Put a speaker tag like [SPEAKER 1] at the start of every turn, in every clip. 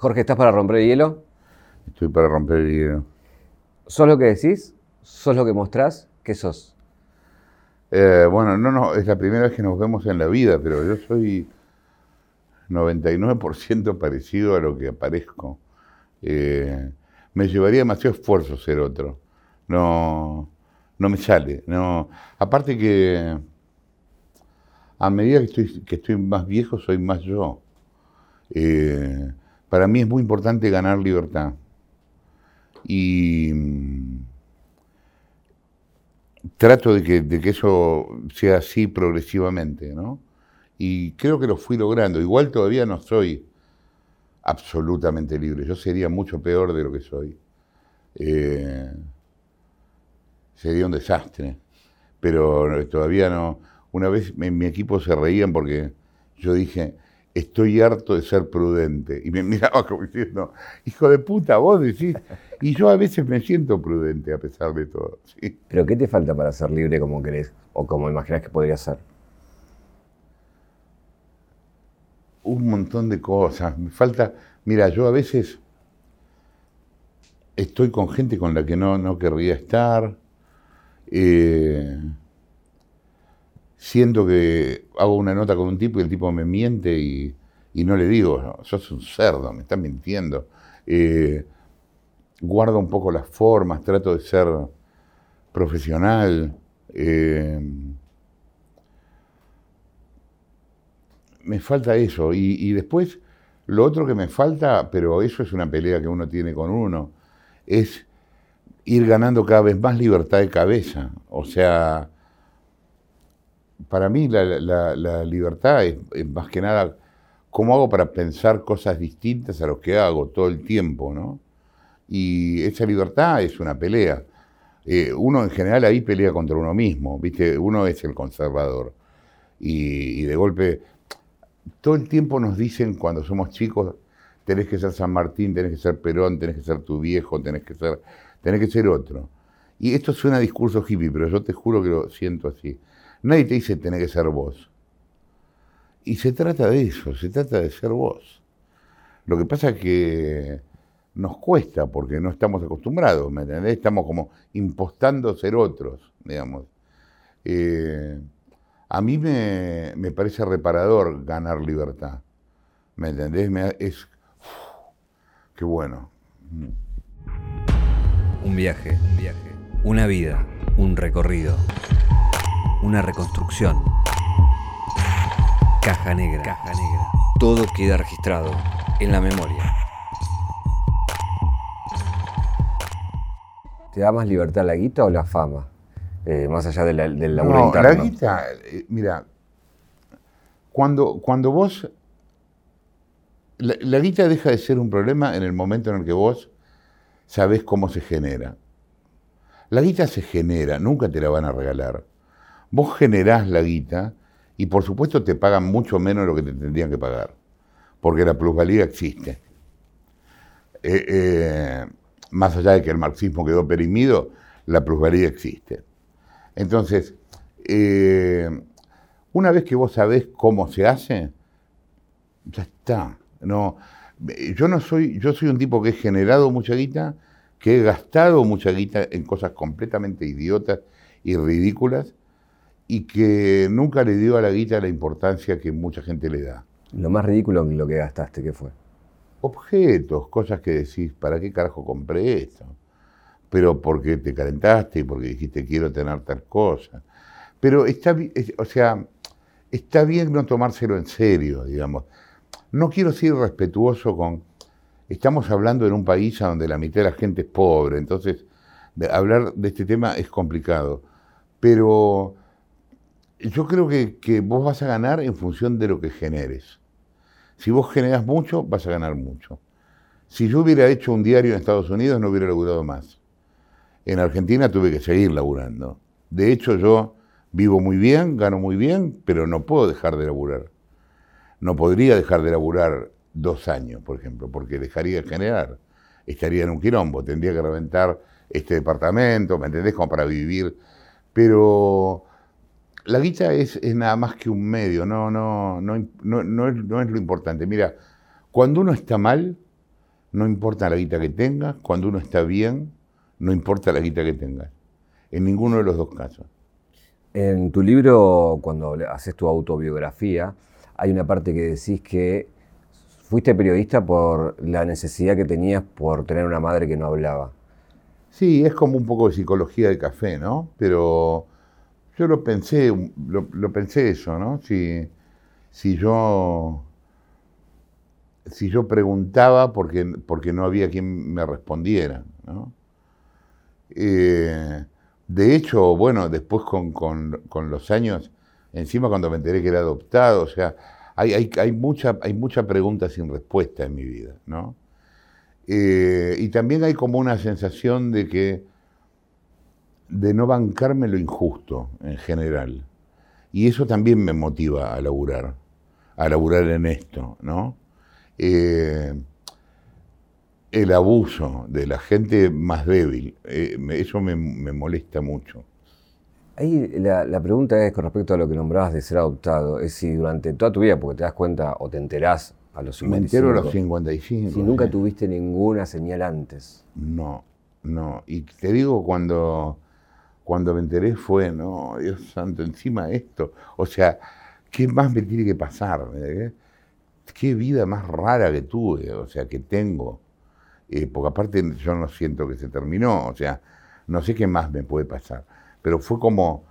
[SPEAKER 1] Jorge, ¿estás para romper el hielo?
[SPEAKER 2] Estoy para romper el hielo.
[SPEAKER 1] ¿Sos lo que decís? ¿Sos lo que mostrás? ¿Qué sos?
[SPEAKER 2] Eh, bueno, no, no, es la primera vez que nos vemos en la vida, pero yo soy 99% parecido a lo que aparezco. Eh, me llevaría demasiado esfuerzo ser otro. No, no me sale. No. Aparte que a medida que estoy, que estoy más viejo, soy más yo. Eh, para mí es muy importante ganar libertad. Y mm, trato de que, de que eso sea así progresivamente, ¿no? Y creo que lo fui logrando. Igual todavía no soy absolutamente libre. Yo sería mucho peor de lo que soy. Eh, sería un desastre. Pero todavía no. Una vez mi equipo se reían porque yo dije, estoy harto de ser prudente. Y me miraba como diciendo, hijo de puta, vos decís. Y yo a veces me siento prudente a pesar de todo. ¿sí?
[SPEAKER 1] ¿Pero qué te falta para ser libre como querés o como imaginas que podría ser?
[SPEAKER 2] Un montón de cosas. Me falta, mira, yo a veces estoy con gente con la que no, no querría estar. Eh, siento que hago una nota con un tipo y el tipo me miente y, no le digo, sos un cerdo, me estás mintiendo. Eh, guardo un poco las formas, trato de ser profesional. Eh, me falta eso. Y, y, después, lo otro que me falta, pero eso es una pelea que uno tiene con uno, es ir ganando cada vez más libertad de cabeza. O sea, para mí la, libertad es, más que nada cómo hago para pensar cosas distintas a lo que hago todo el tiempo, ¿no? Y esa libertad es una pelea. Eh, uno en general ahí pelea contra uno mismo, ¿viste? Uno es el conservador. Y, de golpe, todo el tiempo nos dicen cuando somos chicos, tenés que ser San Martín, tenés que ser Perón, tenés que ser tu viejo, tenés que ser, tenés que ser otro. Y esto suena a discurso hippie, pero yo te juro que lo siento así. Nadie te dice tener que ser vos. Y se trata de eso, se trata de ser vos. Lo que pasa es que nos cuesta porque no estamos acostumbrados, ¿me entendés? Estamos como impostando ser otros, digamos. Eh, a mí me, parece reparador ganar libertad, ¿me entendés? es... qué bueno.
[SPEAKER 3] Un viaje, un viaje, una vida, un recorrido una reconstrucción. Caja negra. Caja negra. Todo queda registrado en la memoria.
[SPEAKER 1] ¿Te da más libertad la guita o la fama? Eh, más allá de la, del laburo
[SPEAKER 2] no,
[SPEAKER 1] interno.
[SPEAKER 2] La guita, eh, mira, cuando, cuando vos. La, la, guita deja de ser un problema en el momento en el que vos sabés cómo se genera. La guita se genera, nunca te la van a regalar. Vos generás la guita y por supuesto te pagan mucho menos de lo que te tendrían que pagar, porque la plusvalía existe. Eh, eh, más allá de que el marxismo quedó perimido, la plusvalía existe. Entonces, eh, una vez que vos sabés cómo se hace, ya está. No, yo no soy, yo soy un tipo que he generado mucha guita, que he gastado mucha guita en cosas completamente idiotas y ridículas, y que nunca le dio a la guita la importancia que mucha gente le da.
[SPEAKER 1] Lo más ridículo en lo que gastaste, ¿qué fue?
[SPEAKER 2] Objetos, cosas que decís, ¿para qué carajo compré esto? Pero porque te calentaste y porque dijiste quiero tener tal cosa. Pero está, o sea, está bien no tomárselo en serio, digamos. No quiero ser respetuoso con... Estamos hablando en un país donde la mitad de la gente es pobre, entonces hablar de este tema es complicado. Pero yo creo que, vos vas a ganar en función de lo que generes. Si vos generas mucho, vas a ganar mucho. Si yo hubiera hecho un diario en Estados Unidos, no hubiera laburado más. En Argentina tuve que seguir laburando. De hecho, yo vivo muy bien, gano muy bien, pero no puedo dejar de laburar. No podría dejar de laburar dos años, por ejemplo, porque dejaría de generar. Estaría en un quilombo, tendría que reventar este departamento, ¿me entendés? Como para vivir. Pero la guita es, nada más que un medio, no, no, no, no, es, lo importante. Mira, cuando uno está mal, no importa la guita que tengas, cuando uno está bien, no importa la guita que tengas. En ninguno de los dos casos.
[SPEAKER 1] En tu libro, cuando haces tu autobiografía, hay una parte que decís que fuiste periodista por la necesidad que tenías por tener una madre que no hablaba.
[SPEAKER 2] Sí, es como un poco de psicología de café, ¿no? Pero yo lo pensé, lo, pensé eso, ¿no? Si, si yo si yo preguntaba porque, porque no había quien me respondiera, ¿no? Eh, de hecho, bueno, después con, los años, encima cuando me enteré que era adoptado, o sea, hay, hay, hay, mucha, hay mucha pregunta sin respuesta en mi vida, ¿no? Eh, y también hay como una sensación de que, de no bancarme lo injusto en general. Y eso también me motiva a laburar, a laburar en esto, ¿no? Eh, el abuso de la gente más débil. Eh, eso me, molesta mucho.
[SPEAKER 1] Ahí la, pregunta es con respecto a lo que nombrabas de ser adoptado, es si durante toda tu vida, porque te das cuenta o te enterás a los 55.
[SPEAKER 2] Me entero a los 55.
[SPEAKER 1] Si nunca tuviste ninguna señal antes.
[SPEAKER 2] No, no. Y te digo, cuando, cuando me enteré fue, no, Dios santo, encima esto. O sea, ¿qué más me tiene que pasar? Eh? Qué vida más rara que tuve, o sea, que tengo. Eh, porque aparte yo no siento que se terminó, o sea, no sé qué más me puede pasar, pero fue como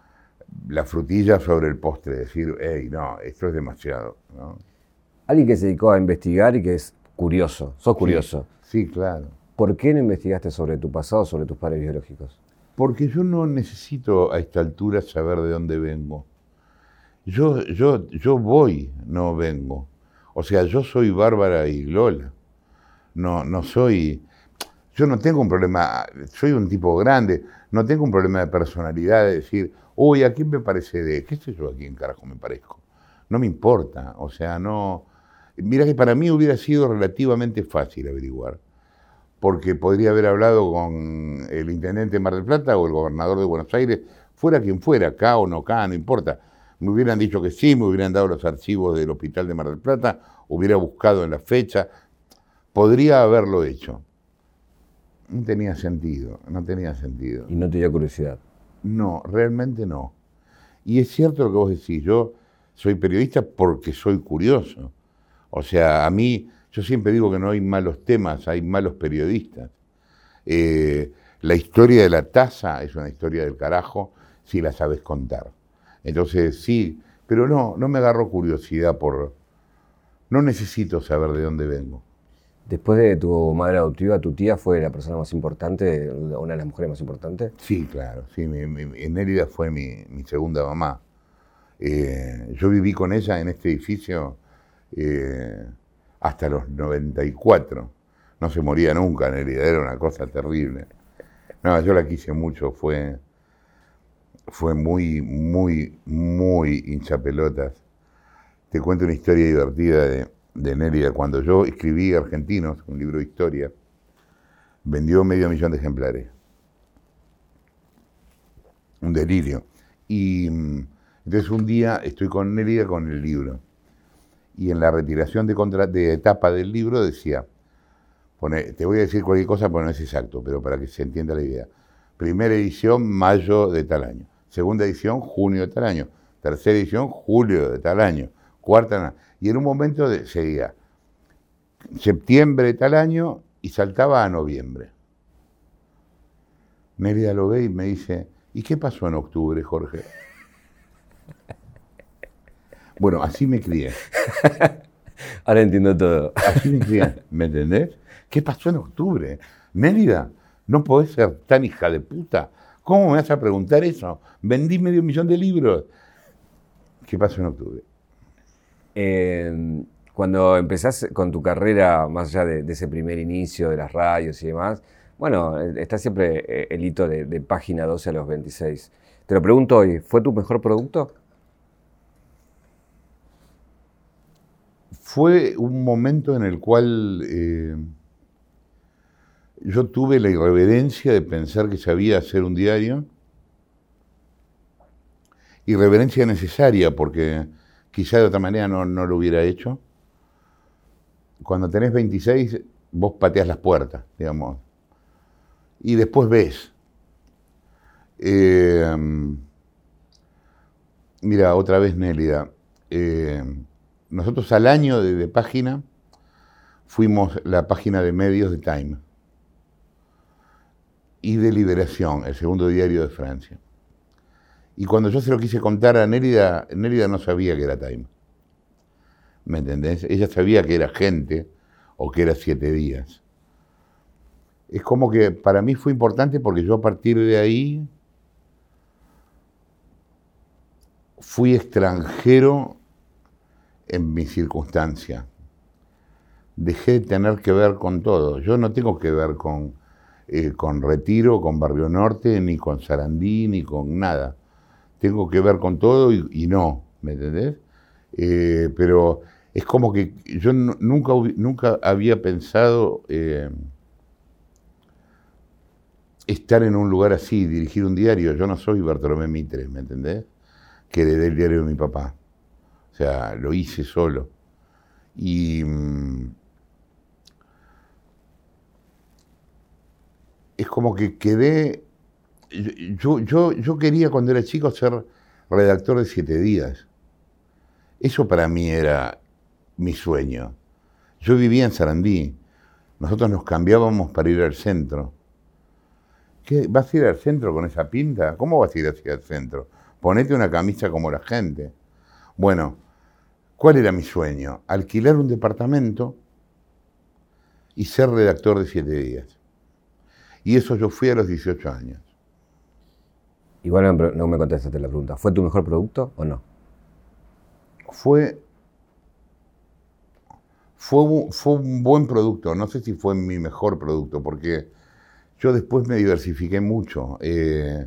[SPEAKER 2] la frutilla sobre el postre, decir, hey, no, esto es demasiado.
[SPEAKER 1] Alguien que se dedicó a investigar y que es curioso, sos curioso.
[SPEAKER 2] Sí, claro.
[SPEAKER 1] ¿Por qué no investigaste sobre tu pasado, sobre tus padres biológicos?
[SPEAKER 2] Porque yo no necesito a esta altura saber de dónde vengo. Yo, yo, yo voy, no vengo. O sea, yo soy Bárbara y Lola no, no soy, yo no tengo un problema, soy un tipo grande, no tengo un problema de personalidad de decir, uy, ¿a quién me parece de? ¿Qué sé yo a quién carajo me parezco? No me importa, o sea, no... Mira que para mí hubiera sido relativamente fácil averiguar, porque podría haber hablado con el intendente de Mar del Plata o el gobernador de Buenos Aires, fuera quien fuera, acá o no acá, no importa. Me hubieran dicho que sí, me hubieran dado los archivos del hospital de Mar del Plata, hubiera buscado en la fecha, Podría haberlo hecho. No tenía sentido, no tenía sentido.
[SPEAKER 1] ¿Y no tenía curiosidad?
[SPEAKER 2] No, realmente no. Y es cierto lo que vos decís, yo soy periodista porque soy curioso. O sea, a mí, yo siempre digo que no hay malos temas, hay malos periodistas. Eh, la historia de la taza es una historia del carajo si la sabes contar. Entonces, sí, pero no, no me agarro curiosidad por... No necesito saber de dónde vengo.
[SPEAKER 1] Después de tu madre adoptiva, ¿tu tía fue la persona más importante, una de las mujeres más importantes?
[SPEAKER 2] Sí, claro. Sí, mi, mi, fue mi, segunda mamá. Eh, yo viví con ella en este edificio eh, hasta los 94. No se moría nunca Nérida, era una cosa terrible. No, yo la quise mucho, fue, fue muy, muy, muy hinchapelotas. Te cuento una historia divertida de de Nérida, cuando yo escribí Argentinos, un libro de historia, vendió medio millón de ejemplares. Un delirio. Y mm, entonces un día estoy con Nérida con el libro. Y en la retiración de, de etapa del libro decía, te voy a decir cualquier cosa, pero no es exacto, pero para que se entienda la idea. Primera edición, mayo de tal año. Segunda edición, junio de tal año. Tercera edición, julio de tal año. Cuarta, y en un momento seguía septiembre tal año y saltaba a noviembre. Mérida lo ve y me dice, ¿y qué pasó en octubre, Jorge? Bueno, así me crié.
[SPEAKER 1] Ahora entiendo todo.
[SPEAKER 2] Así me crié, ¿me entendés? ¿Qué pasó en octubre? Mérida, no podés ser tan hija de puta. ¿Cómo me vas a preguntar eso? Vendí medio millón de libros. ¿Qué pasó en octubre?
[SPEAKER 1] Em, cuando empezás con tu carrera, más allá de, ese primer inicio de las radios y demás, bueno, está siempre eh, el hito de, página 12 a los 26. Te lo pregunto hoy, ¿fue tu mejor producto?
[SPEAKER 2] Fue un momento en el cual eh, yo tuve la irreverencia de pensar que sabía hacer un diario. Irreverencia necesaria porque quizá de otra manera no, lo hubiera hecho. Cuando tenés 26, vos pateas las puertas, digamos, y después ves. Eh, mira, otra vez Nélida. Eh, nosotros al año de, página fuimos la página de medios de Time y de Liberación, el segundo diario de Francia. Y cuando yo se lo quise contar a Nélida, Nélida no sabía que era Time. ¿Me entendés? Ella sabía que era gente o que era siete días. Es como que para mí fue importante porque yo a partir de ahí fui extranjero en mi circunstancia. Dejé de tener que ver con todo. Yo no tengo que ver con, eh, con Retiro, con Barrio Norte, ni con Sarandí, ni con nada. Tengo que ver con todo y, no, ¿me entendés? Eh, pero es como que yo nunca, nunca había pensado eh, estar en un lugar así, dirigir un diario. Yo no soy Bartolomé Mitre, ¿me entendés? Que heredé el diario de mi papá. Sea, lo hice solo. Y mm, es como que quedé. Yo, yo, yo quería cuando era chico ser redactor de siete días. Eso para mí era mi sueño. Yo vivía en Sarandí. Nosotros nos cambiábamos para ir al centro. ¿Qué? ¿Vas a ir al centro con esa pinta? ¿Cómo vas a ir hacia el centro? Ponete una camisa como la gente. Bueno, ¿cuál era mi sueño? Alquilar un departamento y ser redactor de siete días. Y eso yo fui a los 18 años.
[SPEAKER 1] Igual no me contestaste la pregunta. ¿Fue tu mejor producto o no?
[SPEAKER 2] Fue fue, un buen producto, no sé si fue mi mejor producto, porque yo después me diversifiqué mucho. Eh,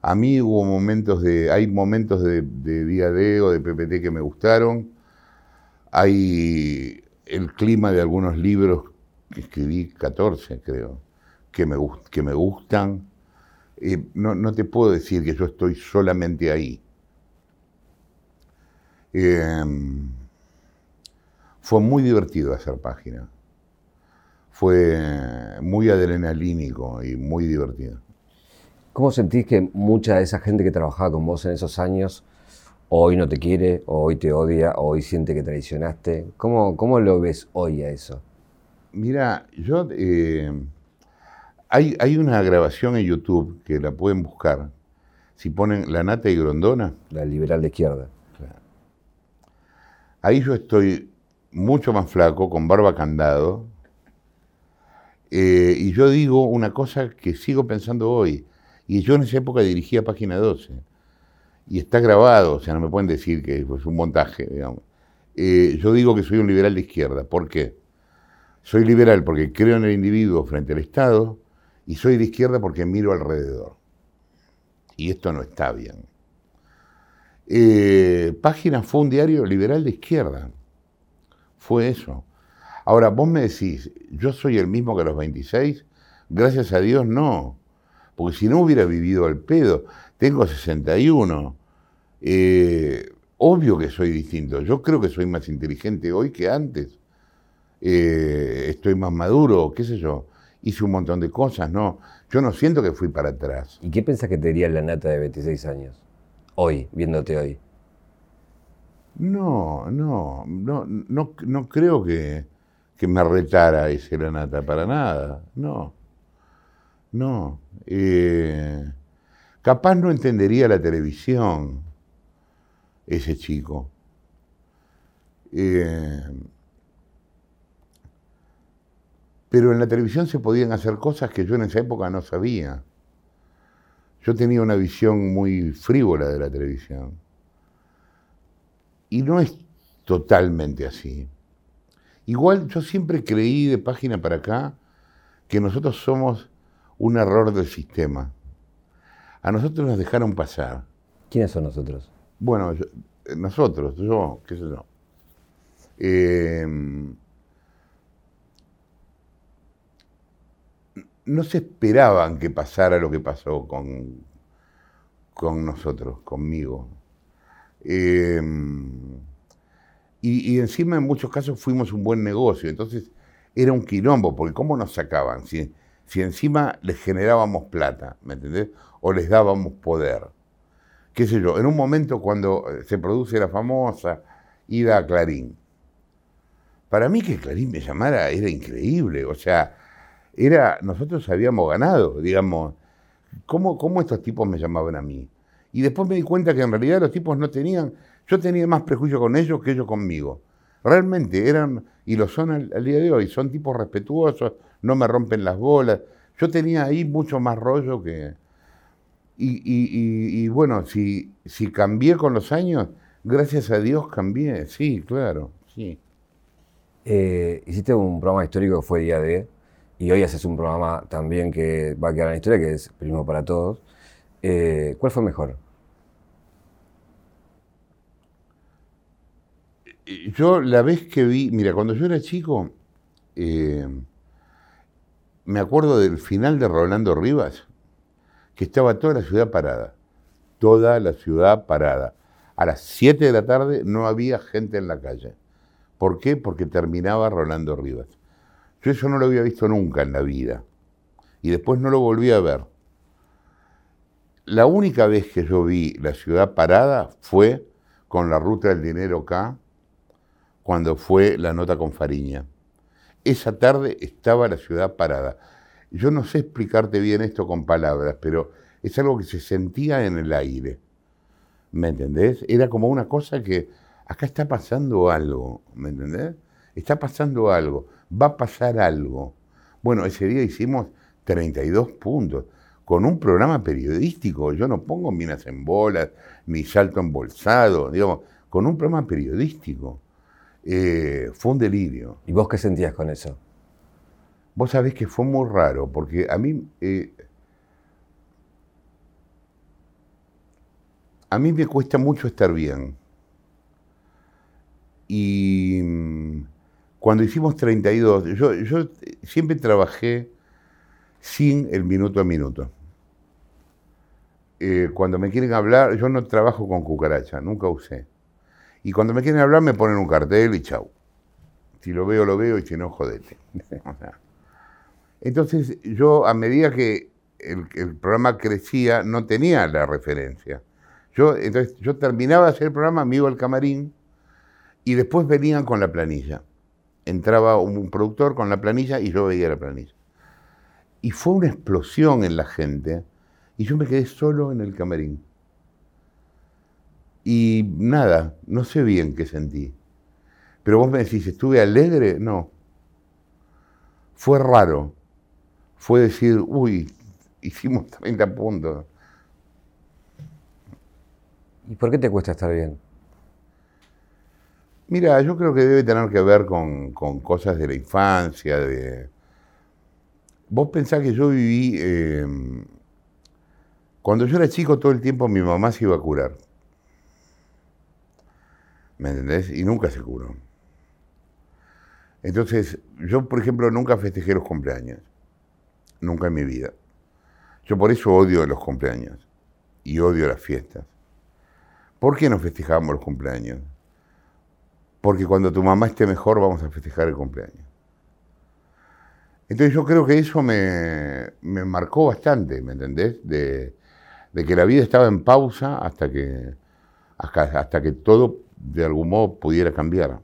[SPEAKER 2] a mí hubo momentos de, hay momentos de, Día D o de PPT que me gustaron. Hay el clima de algunos libros que escribí, 14 creo, que me, gustan. Eh, no, no, te puedo decir que yo estoy solamente ahí. Eh, fue muy divertido hacer página. Fue muy adrenalínico y muy divertido.
[SPEAKER 1] ¿Cómo sentís que mucha de esa gente que trabajaba con vos en esos años hoy no te quiere, o hoy te odia, o hoy siente que traicionaste? ¿Cómo, cómo lo ves hoy a eso?
[SPEAKER 2] Mira, yo... Eh, hay, hay, una grabación en YouTube que la pueden buscar. Si ponen La Nata y Grondona.
[SPEAKER 1] La liberal de izquierda.
[SPEAKER 2] Ahí yo estoy mucho más flaco, con barba candado. Eh, y yo digo una cosa que sigo pensando hoy. Y yo en esa época dirigía Página 12. Y está grabado, o sea, no me pueden decir que es un montaje. Eh, yo digo que soy un liberal de izquierda. ¿Por qué? Soy liberal porque creo en el individuo frente al Estado y soy de izquierda porque miro alrededor. Y esto no está bien. Eh, Página fue un diario liberal de izquierda fue eso. Ahora, vos me decís, yo soy el mismo que a los 26, gracias a Dios no, porque si no hubiera vivido al pedo, tengo 61, eh, obvio que soy distinto, yo creo que soy más inteligente hoy que antes, eh, estoy más maduro, qué sé yo, hice un montón de cosas, no, yo no siento que fui para atrás.
[SPEAKER 1] ¿Y qué pensás que te diría la nata de 26 años, hoy, viéndote hoy?
[SPEAKER 2] No, no, no, no, creo que, me retara ese Lanata, para nada, no, no. Eh, capaz no entendería la televisión ese chico. Eh, pero en la televisión se podían hacer cosas que yo en esa época no sabía. Yo tenía una visión muy frívola de la televisión. Y no es totalmente así. Igual yo siempre creí de página para acá que nosotros somos un error del sistema. A nosotros nos dejaron pasar.
[SPEAKER 1] ¿Quiénes son nosotros?
[SPEAKER 2] Bueno, eh, nosotros, yo, qué sé yo. Em, no se esperaban que pasara lo que pasó con, con nosotros, conmigo. Em, y, encima en muchos casos fuimos un buen negocio. Entonces era un quilombo, porque ¿cómo nos sacaban? Si, si encima les generábamos plata, ¿me entendés? O les dábamos poder. Qué sé yo, en un momento cuando eh, se produce la famosa ida a Clarín, para mí que Clarín me llamara era increíble, o sea, era, nosotros habíamos ganado, digamos, ¿cómo, ¿cómo estos tipos me llamaban a mí? Y después me di cuenta que en realidad los tipos no tenían, yo tenía más prejuicio con ellos que ellos conmigo. Realmente eran, y lo son al, día de hoy, son tipos respetuosos, no me rompen las bolas. Yo tenía ahí mucho más rollo que... Y, bueno, si, si cambié con los años, gracias a Dios cambié, sí, claro, sí.
[SPEAKER 1] Eh, hiciste un programa histórico que fue Día D, y hoy haces un programa también que va a quedar en la historia, que es Primo para Todos. Eh, ¿Cuál fue mejor?
[SPEAKER 2] Yo la vez que vi, mira, cuando yo era chico, eh, me acuerdo del final de Rolando Rivas, que estaba toda la ciudad parada, toda la ciudad parada. A las 7 de la tarde no había gente en la calle. ¿Por qué? Porque terminaba Rolando Rivas. Yo eso no lo había visto nunca en la vida. Y después no lo volví a ver. La única vez que yo vi la ciudad parada fue con la ruta del dinero acá, cuando fue la nota con Fariña. Esa tarde estaba la ciudad parada. Yo no sé explicarte bien esto con palabras, pero es algo que se sentía en el aire. ¿Me entendés? Era como una cosa que acá está pasando algo, ¿me entendés? Está pasando algo, va a pasar algo. Bueno, ese día hicimos 32 puntos con un programa periodístico. Yo no pongo minas en bolas, ni salto embolsado, digamos, con un programa periodístico. Eh, fue un delirio.
[SPEAKER 1] ¿Y vos qué sentías con eso?
[SPEAKER 2] Vos sabés que fue muy raro, porque a mí, eh, a mí me cuesta mucho estar bien. Y mm, cuando hicimos 32, yo, yo siempre trabajé sin el minuto a minuto. Eh, cuando me quieren hablar, yo no trabajo con cucaracha, nunca usé. Y cuando me quieren hablar me ponen un cartel y chau. Si lo veo, lo veo y si no, jodete. Entonces yo a medida que el, programa crecía no tenía la referencia. Yo, entonces yo terminaba de hacer el programa, me iba al camarín y después venían con la planilla. Entraba un productor con la planilla y yo veía la planilla. Y fue una explosión en la gente y yo me quedé solo en el camarín. Y nada, no sé bien qué sentí. Pero vos me decís, ¿estuve alegre? No. Fue raro. Fue decir, uy, hicimos 30 puntos.
[SPEAKER 1] ¿Y por qué te cuesta estar bien?
[SPEAKER 2] Mira, yo creo que debe tener que ver con, cosas de la infancia, de... Vos pensás que yo viví... Eh, cuando yo era chico todo el tiempo mi mamá se iba a curar. ¿Me entendés? Y nunca se curó. Entonces, yo, por ejemplo, nunca festejé los cumpleaños. Nunca en mi vida. Yo por eso odio los cumpleaños. Y odio las fiestas. ¿Por qué no festejamos los cumpleaños? Porque cuando tu mamá esté mejor vamos a festejar el cumpleaños. Entonces yo creo que eso me, marcó bastante, ¿me entendés? De, que la vida estaba en pausa hasta que, hasta que todo de algún modo pudiera cambiar.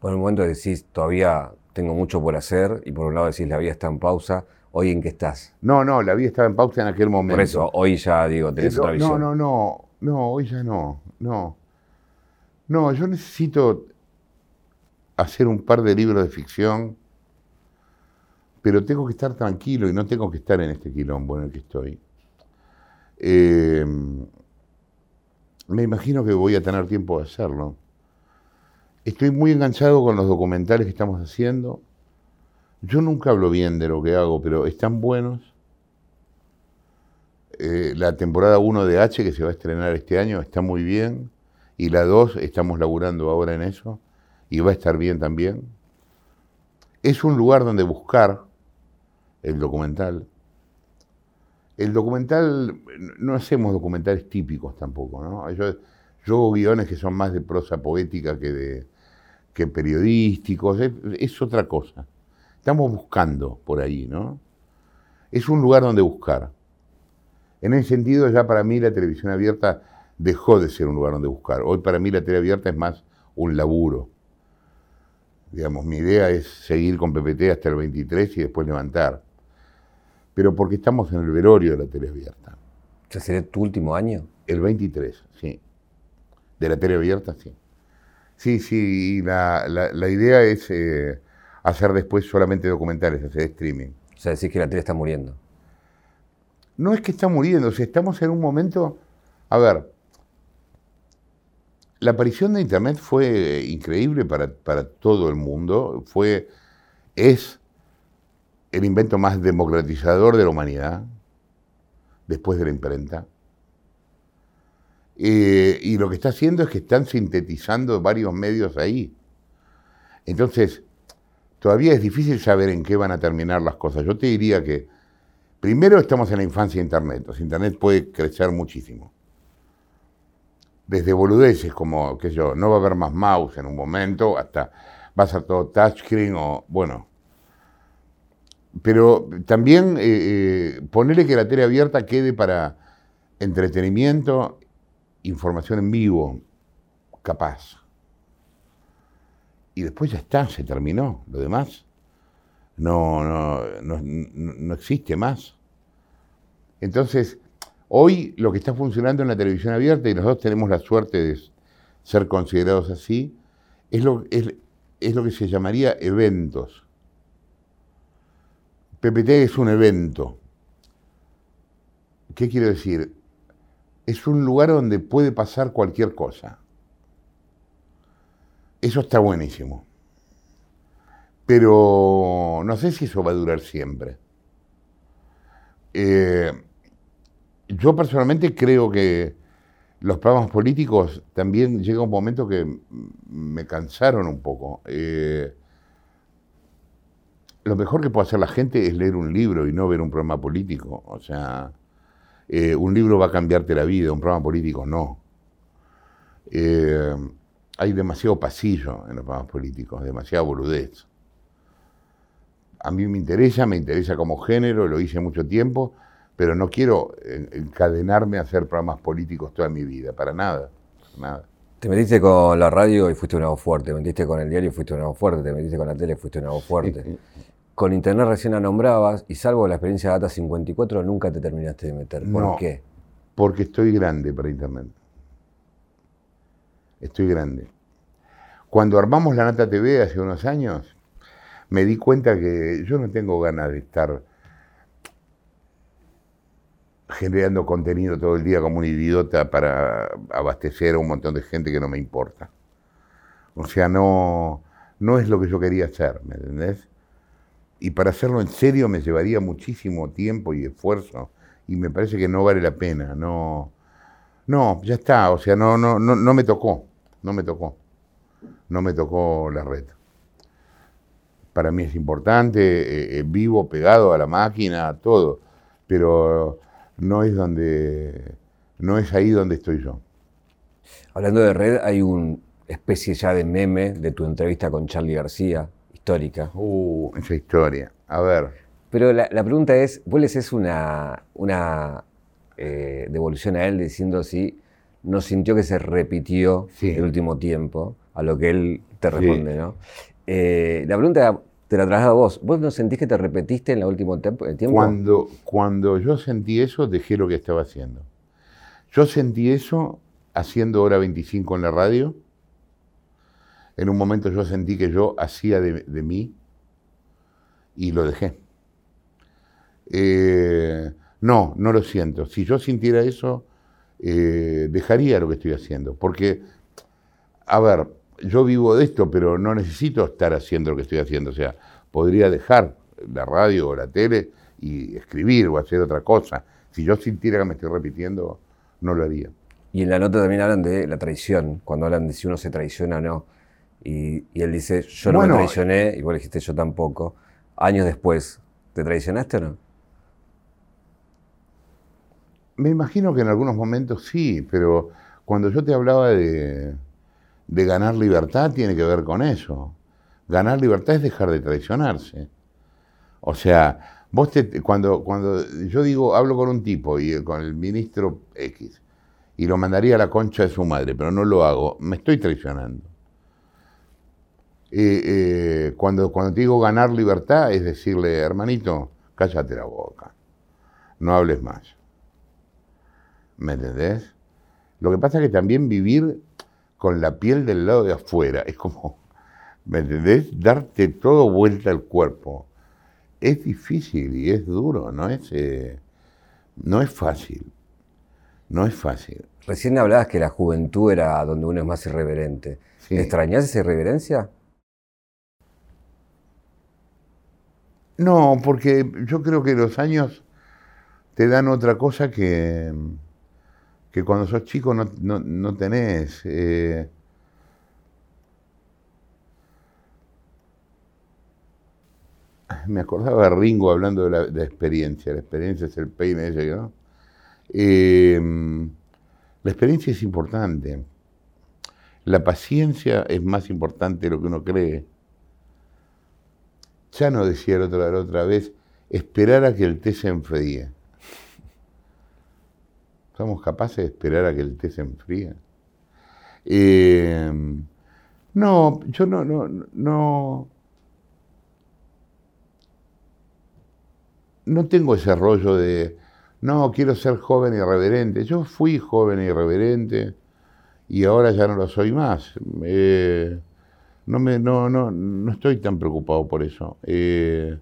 [SPEAKER 1] Por un momento decís, todavía tengo mucho por hacer, y por un lado decís, la vida está en pausa. ¿Hoy en qué estás?
[SPEAKER 2] No, no, la vida estaba en pausa en aquel momento.
[SPEAKER 1] Por eso, hoy ya digo, tenés
[SPEAKER 2] no,
[SPEAKER 1] otra visión.
[SPEAKER 2] No, no, no, no, hoy ya no, no. No, yo necesito hacer un par de libros de ficción, pero tengo que estar tranquilo y no tengo que estar en este quilombo en el que estoy. Eh, me imagino que voy a tener tiempo de hacerlo. Estoy muy enganchado con los documentales que estamos haciendo. Yo nunca hablo bien de lo que hago, pero están buenos. Eh, la temporada 1 de H, que se va a estrenar este año, está muy bien. Y la 2, estamos laburando ahora en eso. Y va a estar bien también. Es un lugar donde buscar el documental. El documental, no hacemos documentales típicos tampoco, ¿no? Yo, hago guiones que son más de prosa poética que, de, que periodísticos, es, otra cosa. Estamos buscando por ahí, ¿no? Es un lugar donde buscar. En ese sentido, ya para mí la televisión abierta dejó de ser un lugar donde buscar. Hoy para mí la tele abierta es más un laburo. Digamos, mi idea es seguir con PPT hasta el 23 y después levantar. Pero porque estamos en el velorio de la tele abierta.
[SPEAKER 1] ¿Ya sería tu último año?
[SPEAKER 2] El 23, sí. De la tele abierta, sí. Sí, sí, y la, la, idea es eh, hacer después solamente documentales, hacer streaming.
[SPEAKER 1] O sea, decís que la tele está muriendo.
[SPEAKER 2] No es que está muriendo, o sea, estamos en un momento... A ver, la aparición de Internet fue increíble para, todo el mundo, fue, es el invento más democratizador de la humanidad, después de la imprenta. Eh, y lo que está haciendo es que están sintetizando varios medios ahí. Entonces, todavía es difícil saber en qué van a terminar las cosas. Yo te diría que, primero estamos en la infancia de Internet. Internet puede crecer muchísimo desde boludeces como, qué sé yo, no va a haber más mouse en un momento, hasta va a ser todo touchscreen o, bueno. Pero también eh, eh, ponerle que la tele abierta quede para entretenimiento, información en vivo, capaz. Y después ya está, se terminó. Lo demás no, no, no, no existe más. Entonces, Hoy lo que está funcionando en la televisión abierta, y nosotros tenemos la suerte de ser considerados así, es lo, es, lo que se llamaría eventos. PPT es un evento. ¿Qué quiero decir? Es un lugar donde puede pasar cualquier cosa. Eso está buenísimo. Pero no sé si eso va a durar siempre. Eh, yo personalmente creo que los programas políticos también llega un momento que me cansaron un poco. Eh, lo mejor que puede hacer la gente es leer un libro y no ver un programa político. O sea, eh, un libro va a cambiarte la vida, un programa político no. Hay demasiado pasillo en los programas políticos, demasiada boludez. A mí me interesa, me interesa como género, lo hice mucho tiempo, pero no quiero encadenarme a hacer programas políticos toda mi vida, para nada, nada.
[SPEAKER 1] Te metiste con la radio y fuiste una voz fuerte, te metiste con el diario y fuiste una voz fuerte, te metiste con la tele y fuiste una voz fuerte. Con internet recién la nombrabas y salvo la experiencia de Data 54 nunca te terminaste de meter. ¿Por qué?
[SPEAKER 2] Porque estoy grande para internet. Estoy grande. Cuando armamos la Nata TV hace unos años, me di cuenta que yo no tengo ganas de estar generando contenido todo el día como un idiota para abastecer a un montón de gente que no me importa. O sea, no, no es lo que yo quería hacer, ¿me entendés? Y para hacerlo en serio me llevaría muchísimo tiempo y esfuerzo y me parece que no vale la pena, no, no, ya está, o sea, no, no, no, no me tocó, no me tocó, no me tocó la red. Para mí es importante, eh, eh, vivo pegado a la máquina, todo, pero no es donde, no es ahí donde estoy yo.
[SPEAKER 1] Hablando de red, hay una especie ya de meme de tu entrevista con Charlie García, histórica.
[SPEAKER 2] Uh, esa historia. A ver.
[SPEAKER 1] Pero la, pregunta es, ¿vos le haces una, una eh, devolución a él diciendo si no sintió que se repitió el último tiempo, a lo que él te responde, ¿no? Eh, la pregunta te la traslado a vos. ¿Vos no sentís que te repetiste en el último tiempo?
[SPEAKER 2] Cuando, cuando yo sentí eso, dejé lo que estaba haciendo. Yo sentí eso haciendo hora 25 en la radio. En un momento yo sentí que yo hacía de, mí y lo dejé. Eh, no, no lo siento. Si yo sintiera eso, eh, dejaría lo que estoy haciendo. Porque, a ver, yo vivo de esto, pero no necesito estar haciendo lo que estoy haciendo. O sea, podría dejar la radio o la tele y escribir o hacer otra cosa. Si yo sintiera que me estoy repitiendo, no lo haría.
[SPEAKER 1] Y en la nota también hablan de la traición, cuando hablan de si uno se traiciona o no. Y, él dice, yo no me traicioné, y vos dijiste, yo tampoco. Años después, ¿te traicionaste o no?
[SPEAKER 2] Me imagino que en algunos momentos sí, pero cuando yo te hablaba de, ganar libertad tiene que ver con eso. Ganar libertad es dejar de traicionarse. O sea, vos te, cuando, cuando yo digo, hablo con un tipo y con el ministro X, y lo mandaría a la concha de su madre, pero no lo hago, me estoy traicionando. Eh, cuando, cuando te digo ganar libertad, es decirle, hermanito, cállate la boca, no hables más. ¿Me entendés? Lo que pasa es que también vivir con la piel del lado de afuera es como, ¿me entendés? Darte todo vuelta al cuerpo. Es difícil y es duro, no es, eh, no es fácil. No es fácil.
[SPEAKER 1] Recién hablabas que la juventud era donde uno es más irreverente. ¿Extrañas esa irreverencia?
[SPEAKER 2] No, porque yo creo que los años te dan otra cosa que, que cuando sos chico no, tenés. Eh, me acordaba de Ringo hablando de la, experiencia. La experiencia es el peine ese, ¿no? Eh, la experiencia es importante. La paciencia es más importante de lo que uno cree. Ya no decía la otra, otra vez, esperar a que el té se enfríe. ¿Somos capaces de esperar a que el té se enfríe? Eh, no, yo no, no, no, no tengo ese rollo de, no, quiero ser joven y irreverente. Yo fui joven y irreverente y ahora ya no lo soy más. Eh, no, me, no, no, no estoy tan preocupado por eso. Eh,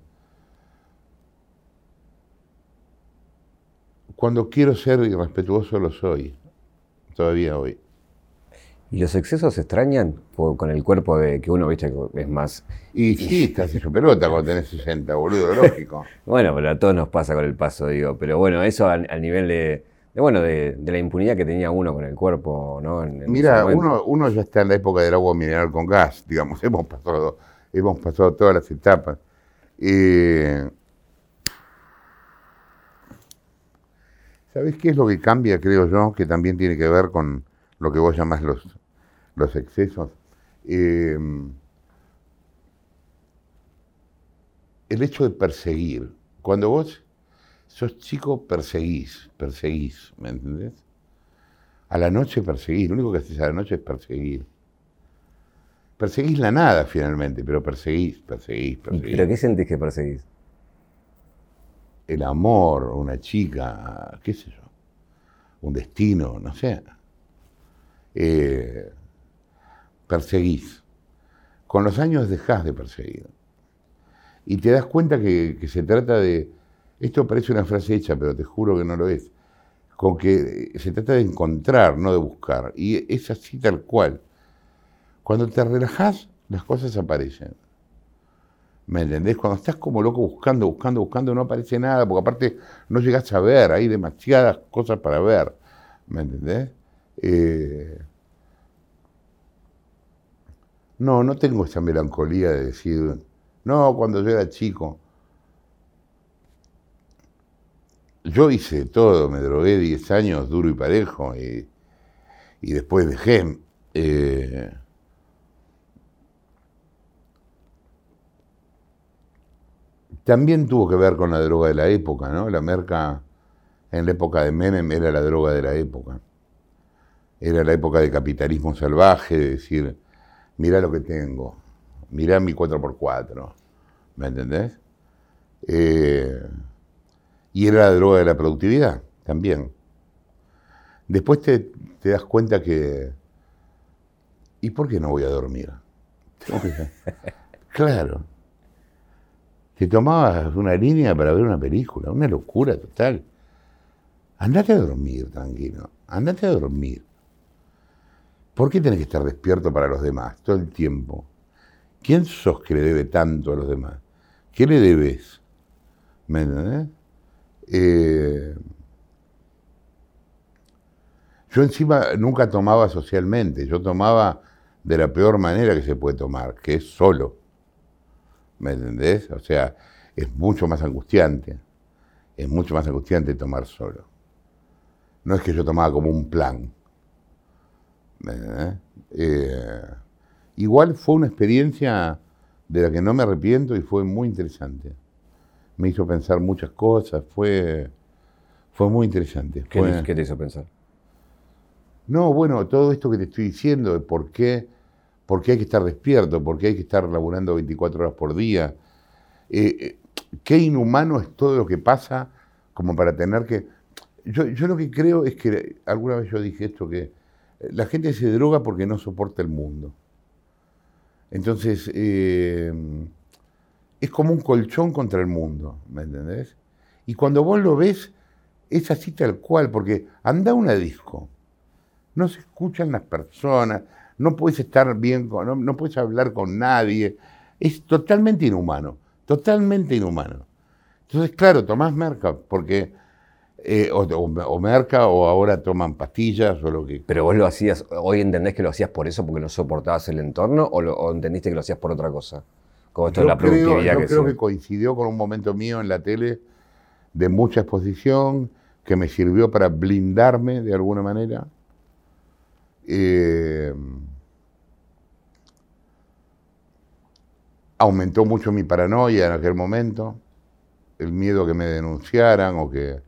[SPEAKER 2] cuando quiero ser irrespetuoso lo soy, todavía hoy.
[SPEAKER 1] ¿Y los excesos se extrañan con el cuerpo de que uno, viste, es más...
[SPEAKER 2] Y sí, estás hecho pelota cuando tenés 60, boludo, lógico.
[SPEAKER 1] bueno, pero a todos nos pasa con el paso, digo. Pero bueno, eso al, nivel de, bueno, de, la impunidad que tenía uno con el cuerpo, ¿no?
[SPEAKER 2] Mira, uno, uno ya está en la época del agua mineral con gas, digamos, hemos pasado, hemos pasado todas las etapas. Eh, ¿Sabés qué es lo que cambia, creo yo, que también tiene que ver con lo que vos llamás los, los excesos? Eh, el hecho de perseguir. Cuando vos sos chico, perseguís, perseguís, ¿me entendés? A la noche perseguís, lo único que haces a la noche es perseguir. Perseguís la nada finalmente, pero perseguís, perseguís, perseguís.
[SPEAKER 1] ¿Pero qué sentís que perseguís?
[SPEAKER 2] El amor, una chica, qué sé yo, un destino, no sé. Eh, perseguís. Con los años dejás de perseguir. Y te das cuenta que, se trata de, esto parece una frase hecha, pero te juro que no lo es, con que se trata de encontrar, no de buscar. Y es así tal cual. Cuando te relajás, las cosas aparecen. ¿Me entendés? Cuando estás como loco buscando, buscando, buscando, no aparece nada, porque aparte no llegas a ver, hay demasiadas cosas para ver. ¿Me entendés? Eh, no, no tengo esa melancolía de decir, no, cuando yo era chico. Yo hice todo, me drogué 10 años duro y parejo y, y después dejé. Eh, También tuvo que ver con la droga de la época, ¿no? La merca en la época de Menem era la droga de la época. Era la época de capitalismo salvaje, de decir, mirá lo que tengo, mirá mi 4x4, ¿me entendés? Eh, y era la droga de la productividad también. Después te, te, das cuenta que, ¿y por qué no voy a dormir? claro, te tomabas una línea para ver una película, una locura total. Andate a dormir, tranquilo. Andate a dormir. ¿Por qué tenés que estar despierto para los demás todo el tiempo? ¿Quién sos que le debe tanto a los demás? ¿Qué le debes? ¿Me entendés? Eh, yo encima nunca tomaba socialmente, yo tomaba de la peor manera que se puede tomar, que es solo. ¿Me entendés? O sea, es mucho más angustiante. Es mucho más angustiante tomar solo. No es que yo tomaba como un plan. ¿Me entendés? Eh, igual fue una experiencia de la que no me arrepiento y fue muy interesante. me hizo pensar muchas cosas, fue, fue muy interesante.
[SPEAKER 1] ¿Qué,
[SPEAKER 2] Fue-
[SPEAKER 1] qué te hizo pensar?
[SPEAKER 2] No, bueno, todo esto que te estoy diciendo de por qué, por qué hay que estar despierto, por qué hay que estar laburando 24 horas por día. Eh, eh, qué inhumano es todo lo que pasa como para tener que... Yo, lo que creo es que, alguna vez yo dije esto, que eh, la gente se droga porque no soporta el mundo. Entonces, es como un colchón contra el mundo, ¿me entendés? Y cuando vos lo ves, es así tal cual, porque anda una disco, no se escuchan las personas, no puedes estar bien, con, no, no puedes hablar con nadie, es totalmente inhumano, totalmente inhumano. Entonces, claro, tomás merca, porque, eh, o, o- o merca, o ahora toman pastillas, o lo que...
[SPEAKER 1] ¿Pero vos lo hacías, hoy entendés que lo hacías por eso, porque no soportabas el entorno, o, lo- o entendiste que lo hacías por otra cosa? Como esto de la
[SPEAKER 2] creo,
[SPEAKER 1] productividad
[SPEAKER 2] yo
[SPEAKER 1] que
[SPEAKER 2] creo
[SPEAKER 1] sí.
[SPEAKER 2] que coincidió con un momento mío en la tele de mucha exposición, que me sirvió para blindarme de alguna manera. Eh, aumentó mucho mi paranoia en aquel momento, el miedo que me denunciaran o que...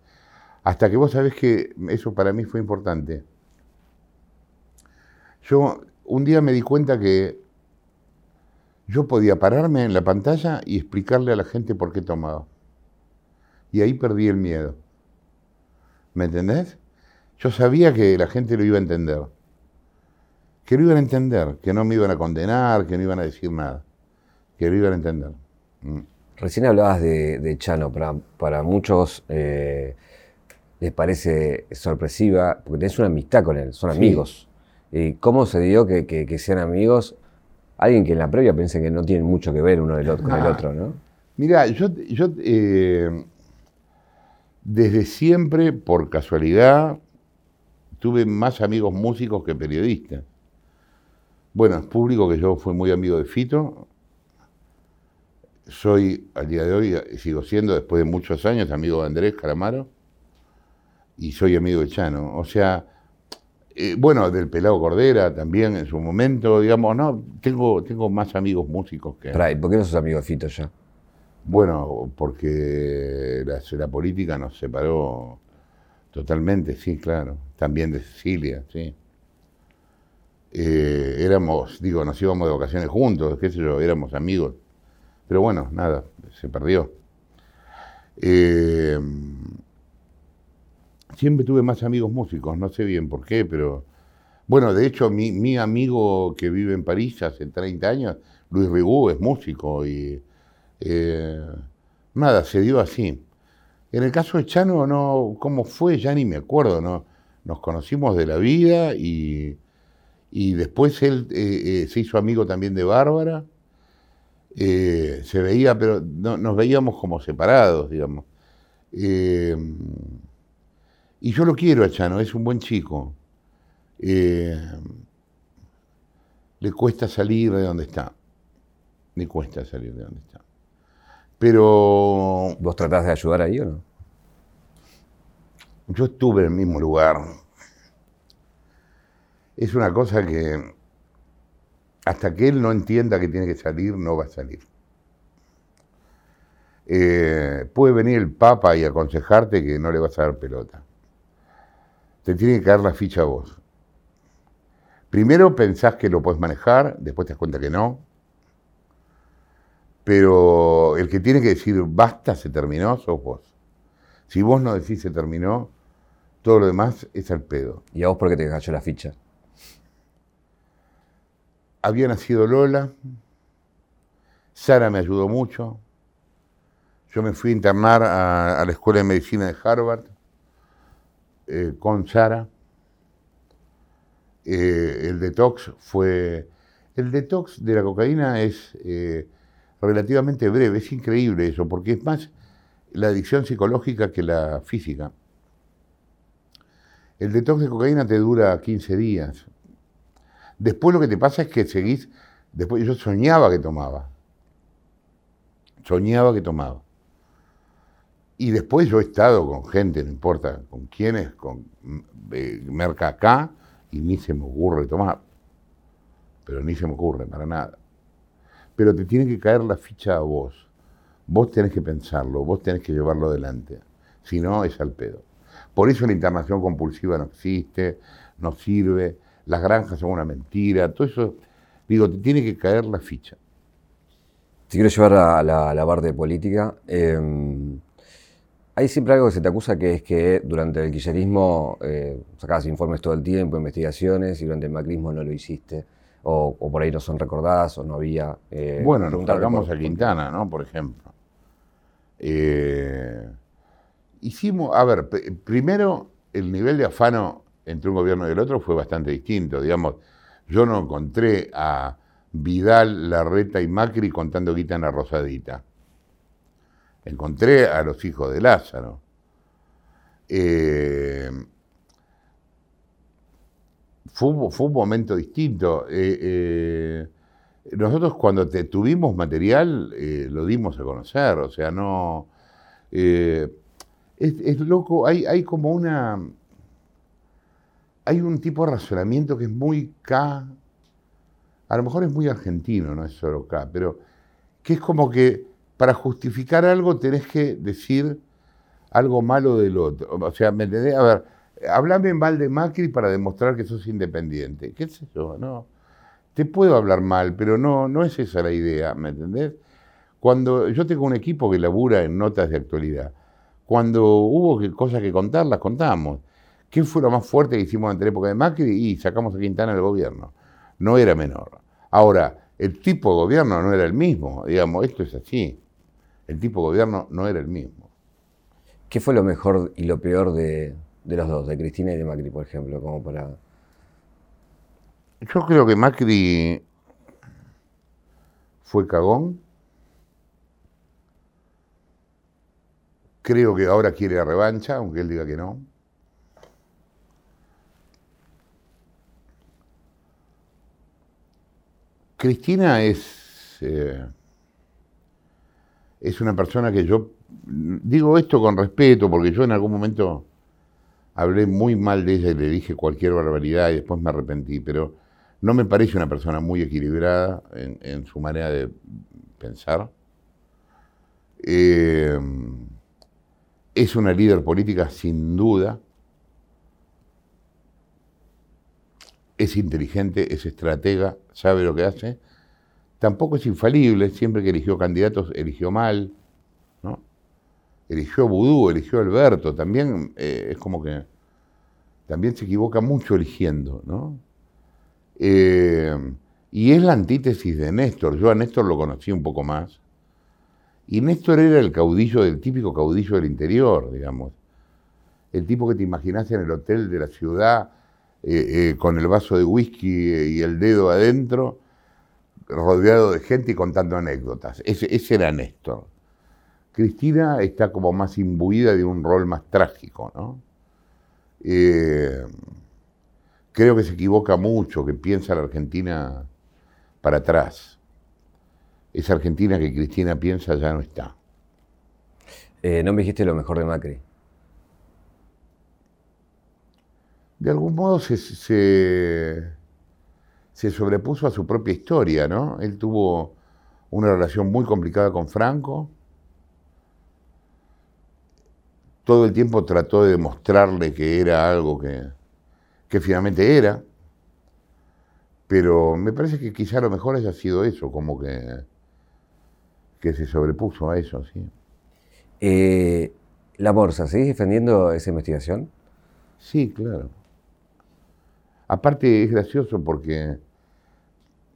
[SPEAKER 2] Hasta que vos sabés que eso para mí fue importante. Yo un día me di cuenta que yo podía pararme en la pantalla y explicarle a la gente por qué tomaba. Y ahí perdí el miedo. ¿Me entendés? Yo sabía que la gente lo iba a entender. Que lo iban a entender, que no me iban a condenar, que no iban a decir nada. Que lo iban a entender. Mm.
[SPEAKER 1] Recién hablabas de, de Chano, para, para muchos eh, les parece sorpresiva, porque tenés una amistad con él, son
[SPEAKER 2] Sí.
[SPEAKER 1] amigos. ¿Y cómo se dio que, que- que sean amigos? Alguien que en la previa piense que no tienen mucho que ver uno del otro, con el
[SPEAKER 2] Ah.
[SPEAKER 1] otro, ¿no?
[SPEAKER 2] Mira, yo, yo eh, desde siempre, por casualidad, tuve más amigos músicos que periodistas. Bueno, es público que yo fui muy amigo de Fito. Soy, al día de hoy, eh, sigo siendo, después de muchos años, amigo de Andrés Calamaro. Y soy amigo de Chano. O sea, eh, bueno, del Pelado Cordera también en su momento, digamos, no, tengo, tengo más amigos músicos que...
[SPEAKER 1] Pará, ¿y por qué no sos amigo de Fito ya?
[SPEAKER 2] Bueno, porque la, la política nos separó totalmente, sí, claro. También de Cecilia, sí. Eh, éramos, digo, nos íbamos de vacaciones juntos, qué sé yo, éramos amigos. Pero bueno, nada, se perdió. Eh, siempre tuve más amigos músicos, no sé bien por qué, pero... Bueno, de hecho, mi, mi amigo que vive en París hace 30 años, Luis Ribú, es músico y... eh, nada, se dio así. En el caso de Chano, no, ¿cómo fue? Ya ni me acuerdo, ¿no? Nos conocimos de la vida y, y después él eh, eh, se hizo amigo también de Bárbara. Eh, se veía, pero no- nos veíamos como separados, digamos. Y yo lo quiero a Chano, es un buen chico. Le cuesta salir de donde está. Le cuesta salir de donde está. Pero
[SPEAKER 1] ¿Vos tratás de ayudar ahí o no?
[SPEAKER 2] yo estuve en el mismo lugar. Es una cosa que hasta que él no entienda que tiene que salir, no va a salir. Eh, puede venir el Papa y aconsejarte que no le vas a dar pelota. Te tiene que caer la ficha a vos. Primero pensás que lo puedes manejar, después te das cuenta que no. Pero el que tiene que decir basta, se terminó, sos vos. Si vos no decís se terminó, todo lo demás es al pedo.
[SPEAKER 1] ¿Y a vos por qué te cayó la ficha?
[SPEAKER 2] Había nacido Lola, Sara me ayudó mucho, yo me fui a internar a, la Escuela de Medicina de Harvard eh, con Sara. Eh, el detox fue... El detox de la cocaína es eh, relativamente breve, es increíble eso, porque es más la adicción psicológica que la física. El detox de cocaína te dura 15 días. Después lo que te pasa es que seguís, después yo soñaba que tomaba. Soñaba que tomaba. Y después yo he estado con gente, no importa con quiénes, con eh, merca acá, y ni se me ocurre tomar. Pero ni se me ocurre para nada. Pero te tiene que caer la ficha a vos. vos tenés que pensarlo, vos tenés que llevarlo adelante. Si no, es al pedo. Por eso la internación compulsiva no existe, no sirve, las granjas son una mentira, todo eso, digo, te tiene que caer la ficha.
[SPEAKER 1] Te quiero llevar a la, parte de política. Em, hay siempre algo que se te acusa que es que durante el kirchnerismo eh, sacabas informes todo el tiempo, investigaciones, y durante el macrismo no lo hiciste. O, por ahí no son recordadas o no había.
[SPEAKER 2] Eh, bueno, nos cargamos a Quintana, ¿no? Por ejemplo. Eh, hicimos, a ver, primero el nivel de afano entre un gobierno y el otro fue bastante distinto. Digamos, yo no encontré a Vidal, Larreta y Macri contando guita en la Rosadita. Encontré a los hijos de Lázaro. Eh, fue, un momento distinto. Eh, eh, nosotros cuando tuvimos material lo dimos a conocer, o sea, no... Es, loco, hay como una hay un tipo de razonamiento que es muy K, a lo mejor es muy argentino, no es solo K, pero que es como que para justificar algo tenés que decir algo malo del otro. O sea, ¿me entendés? A ver, hablame mal de Macri para demostrar que sos independiente. ¿Qué es eso? No. Te puedo hablar mal, pero no, no es esa la idea, ¿me entendés? Cuando yo tengo un equipo que labura en notas de actualidad, cuando hubo cosas que contar, las contamos. ¿Qué fue lo más fuerte que hicimos en la época de Macri? Y sacamos a Quintana del gobierno. No era menor. Ahora, el tipo de gobierno no era el mismo. Digamos, esto es así. El tipo de gobierno no era el mismo.
[SPEAKER 1] ¿Qué fue lo mejor y lo peor de, los dos, de Cristina y de Macri, por ejemplo? Como para...
[SPEAKER 2] Yo creo que Macri fue cagón. Creo que ahora quiere la revancha, aunque él diga que no. Cristina es, eh, es una persona que yo digo esto con respeto, porque yo en algún momento hablé muy mal de ella y le dije cualquier barbaridad y después me arrepentí, pero no me parece una persona muy equilibrada en, su manera de pensar. Eh, es una líder política sin duda. Es inteligente, es estratega, sabe lo que hace. Tampoco es infalible, siempre que eligió candidatos eligió mal, ¿no? Eligió Vudú, eligió Alberto, también eh, es como que también se equivoca mucho eligiendo, ¿no? Eh, y es la antítesis de Néstor. Yo a Néstor lo conocí un poco más. Y Néstor era el caudillo, el típico caudillo del interior, digamos. El tipo que te imaginas en el hotel de la ciudad, eh, eh, con el vaso de whisky y el dedo adentro, rodeado de gente y contando anécdotas. Ese, era Néstor. Cristina está como más imbuida de un rol más trágico, ¿no? Eh, creo que se equivoca mucho, que piensa la Argentina para atrás. Esa Argentina que Cristina piensa ya no está.
[SPEAKER 1] no me dijiste lo mejor de Macri.
[SPEAKER 2] De algún modo se, se, sobrepuso a su propia historia, ¿no? Él tuvo una relación muy complicada con Franco. Todo el tiempo trató de demostrarle que era algo que, que finalmente era. Pero me parece que quizá lo mejor haya sido eso, como que, que se sobrepuso a eso, sí.
[SPEAKER 1] Eh, la Borsa, ¿seguís defendiendo esa investigación?
[SPEAKER 2] Sí, claro. Aparte es gracioso porque,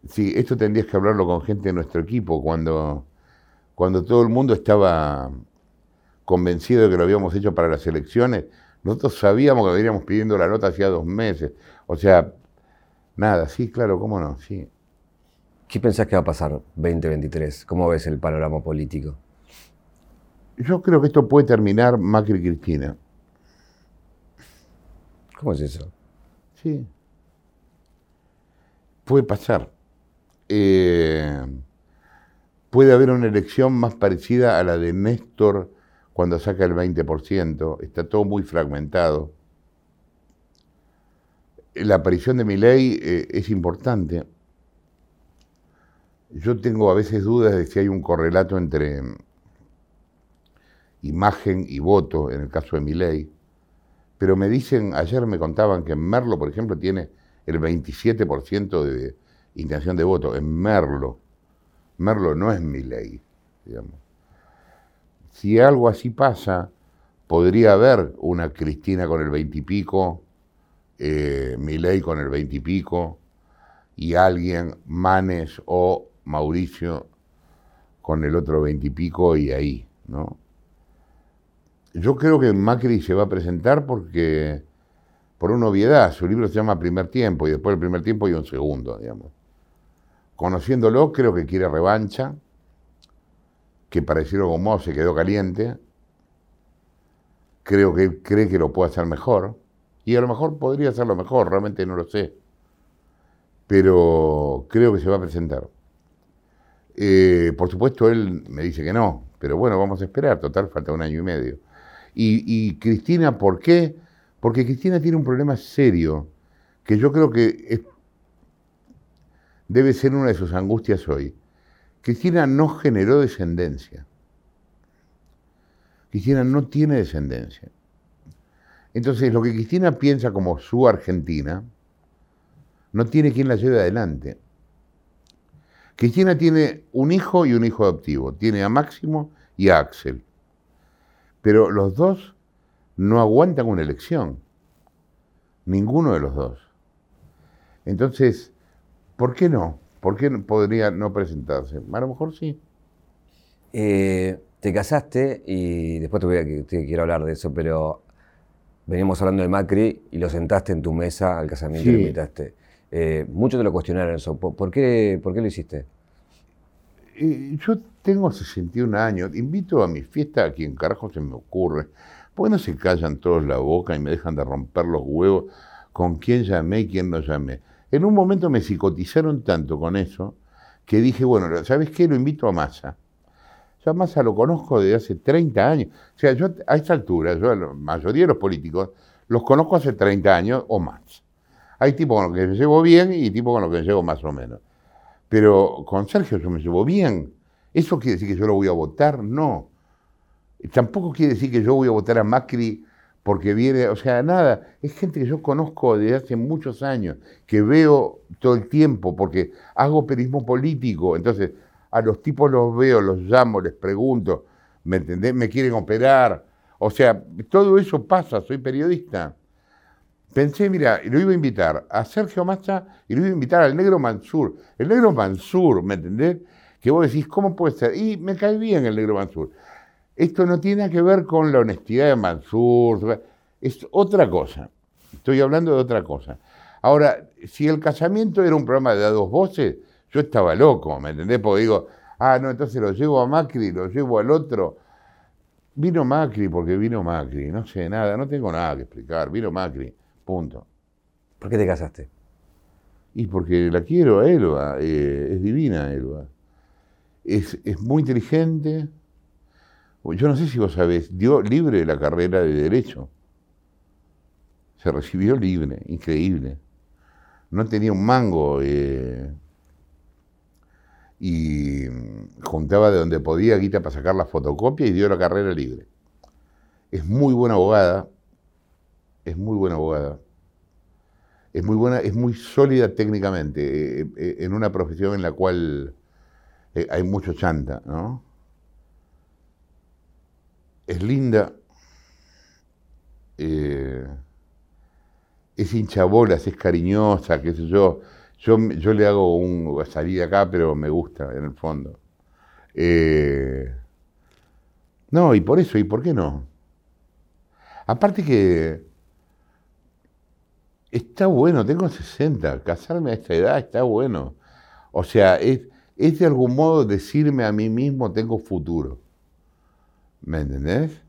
[SPEAKER 2] sí, esto tendrías que hablarlo con gente de nuestro equipo, cuando, cuando todo el mundo estaba convencido de que lo habíamos hecho para las elecciones, nosotros sabíamos que veníamos pidiendo la nota hacía dos meses. O sea, nada, sí, claro, cómo no, sí.
[SPEAKER 1] ¿Qué pensás que va a pasar 2023? ¿Cómo ves el panorama político?
[SPEAKER 2] Yo creo que esto puede terminar Macri Cristina.
[SPEAKER 1] ¿Cómo es eso?
[SPEAKER 2] Sí puede pasar. Eh, puede haber una elección más parecida a la de Néstor cuando saca el 20%. Está todo muy fragmentado. La aparición de mi ley eh, es importante. Yo tengo a veces dudas de si hay un correlato entre imagen y voto en el caso de Milei, pero me dicen, ayer me contaban que Merlo, por ejemplo, tiene el 27% de intención de voto, en Merlo. Merlo no es Milei, digamos. Si algo así pasa, podría haber una Cristina con el 20 y pico, eh, con el 20 y pico, y alguien, Manes o Mauricio, con el otro 20 y pico y ahí, ¿no? Yo creo que Macri se va a presentar porque, por una obviedad, su libro se llama Primer Tiempo y después del primer tiempo hay un segundo, digamos. Conociéndolo, creo que quiere revancha, que pareciera como se quedó caliente. Creo que él cree que lo puede hacer mejor. Y a lo mejor podría hacerlo mejor, realmente no lo sé. Pero creo que se va a presentar. Eh, por supuesto, él me dice que no, pero bueno, vamos a esperar. Total, falta un año y medio. Y, Cristina, ¿por qué? Porque Cristina tiene un problema serio, que yo creo que debe ser una de sus angustias hoy. Cristina no generó descendencia. Cristina no tiene descendencia. Entonces, lo que Cristina piensa como su Argentina, no tiene quien la lleve adelante. Cristina tiene un hijo y un hijo adoptivo. Tiene a Máximo y a Axel. Pero los dos no aguantan una elección. Ninguno de los dos. Entonces, ¿por qué no? ¿Por qué podría no presentarse? A lo mejor sí.
[SPEAKER 1] Eh, te casaste y después te, voy a, te quiero hablar de eso, pero veníamos hablando de Macri y lo sentaste en tu mesa al casamiento y lo invitaste. Eh, muchos te lo cuestionaron eso. ¿Por, qué, ¿Por qué lo hiciste?
[SPEAKER 2] yo tengo 61 años, invito a mi fiesta a quien carajo se me ocurre. ¿Por qué no se callan todos la boca y me dejan de romper los huevos con quién llamé y quién no llamé? En un momento me psicotizaron tanto con eso que dije, bueno, ¿sabes qué? Lo invito a Massa. Yo a Massa lo conozco desde hace 30 años. O sea, yo a esta altura, yo a la mayoría de los políticos los conozco hace 30 años o más. Hay tipos con los que me llevo bien y tipos con los que me llevo más o menos. Pero con Sergio yo me llevo bien. ¿Eso quiere decir que yo lo voy a votar? No. Tampoco quiere decir que yo voy a votar a Macri porque viene, o sea, nada. Es gente que yo conozco desde hace muchos años, que veo todo el tiempo, porque hago periodismo político. Entonces, a los tipos los veo, los llamo, les pregunto, ¿me entendés? ¿Me quieren operar? O sea, todo eso pasa, soy periodista. Pensé, mira, lo iba a invitar a Sergio Massa y lo iba a invitar al negro Mansur. El negro Mansur, ¿me entendés? Que vos decís, ¿cómo puede ser? Y me cae bien el negro Mansur. Esto no tiene que ver con la honestidad de Mansur, es otra cosa. Estoy hablando de otra cosa. Ahora, si el casamiento era un programa de dos voces, yo estaba loco, ¿me entendés? Porque digo, ah, no, entonces lo llevo a Macri, lo llevo al otro. Vino Macri porque vino Macri, no sé nada, no tengo nada que explicar, vino Macri. Punto.
[SPEAKER 1] ¿Por qué te casaste?
[SPEAKER 2] Y porque la quiero a Elba, eh, es divina Elba. Es, muy inteligente. Yo no sé si vos sabés, dio libre la carrera de Derecho. Se recibió libre, increíble. No tenía un mango. Eh, y juntaba de donde podía guita para sacar la fotocopia y dio la carrera libre. Es muy buena abogada, es muy buena abogada. Es muy buena, es muy sólida técnicamente, eh, eh, en una profesión en la cual hay mucho chanta, ¿no? Es linda, es hinchabolas, es cariñosa, qué sé yo. Yo, yo le hago un salir acá, pero me gusta en el fondo. no, y por eso, ¿y por qué no? Aparte que está bueno, tengo 60, casarme a esta edad está bueno. O sea, es, es de algún modo decirme a mí mismo tengo futuro. ¿Me entendés?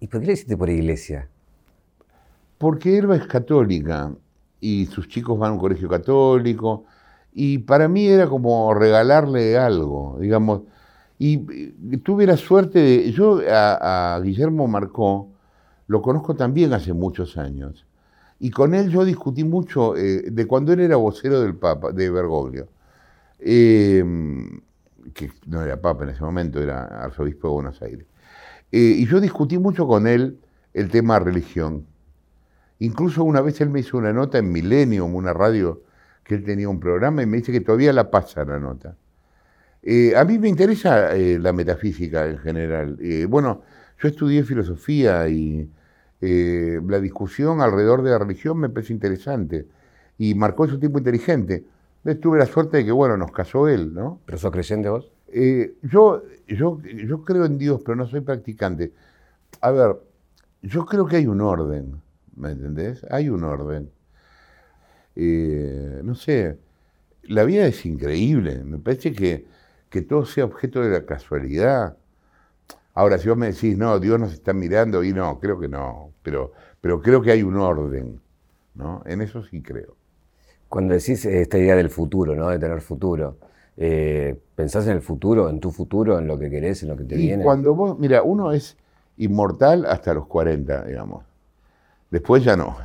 [SPEAKER 1] ¿Y por qué le hiciste por iglesia?
[SPEAKER 2] Porque Elba es católica y sus chicos van a un colegio católico y para mí era como regalarle algo, digamos. Y tuve la suerte de. Yo a, a Guillermo Marcó lo conozco también hace muchos años. Y con él yo discutí mucho eh, de cuando él era vocero del Papa, de Bergoglio. Em, que no era papa en ese momento, era arzobispo de Buenos Aires. Eh, y yo discutí mucho con él el tema religión. Incluso una vez él me hizo una nota en Millennium, una radio que él tenía un programa, y me dice que todavía la pasa la nota. Eh, a mí me interesa eh, la metafísica en general. bueno, yo estudié filosofía y la discusión alrededor de la religión me parece interesante y marcó su tiempo inteligente. Tuve la suerte de que, bueno, nos casó él, ¿no?
[SPEAKER 1] ¿Pero sos creyente vos?
[SPEAKER 2] Eh, yo, yo, yo creo en Dios, pero no soy practicante. A ver, yo creo que hay un orden, ¿me entendés? Hay un orden. Eh, no sé, la vida es increíble, me parece que, que todo sea objeto de la casualidad. Ahora, si vos me decís, no, Dios nos está mirando, y no, creo que no, pero, pero creo que hay un orden, ¿no? En eso sí creo.
[SPEAKER 1] Cuando decís esta idea del futuro, ¿no? De tener futuro, eh, ¿pensás en el futuro, en tu futuro, en lo que querés, en lo que te
[SPEAKER 2] y
[SPEAKER 1] viene?
[SPEAKER 2] Cuando vos, mira, uno es inmortal hasta los 40, digamos. Después ya no.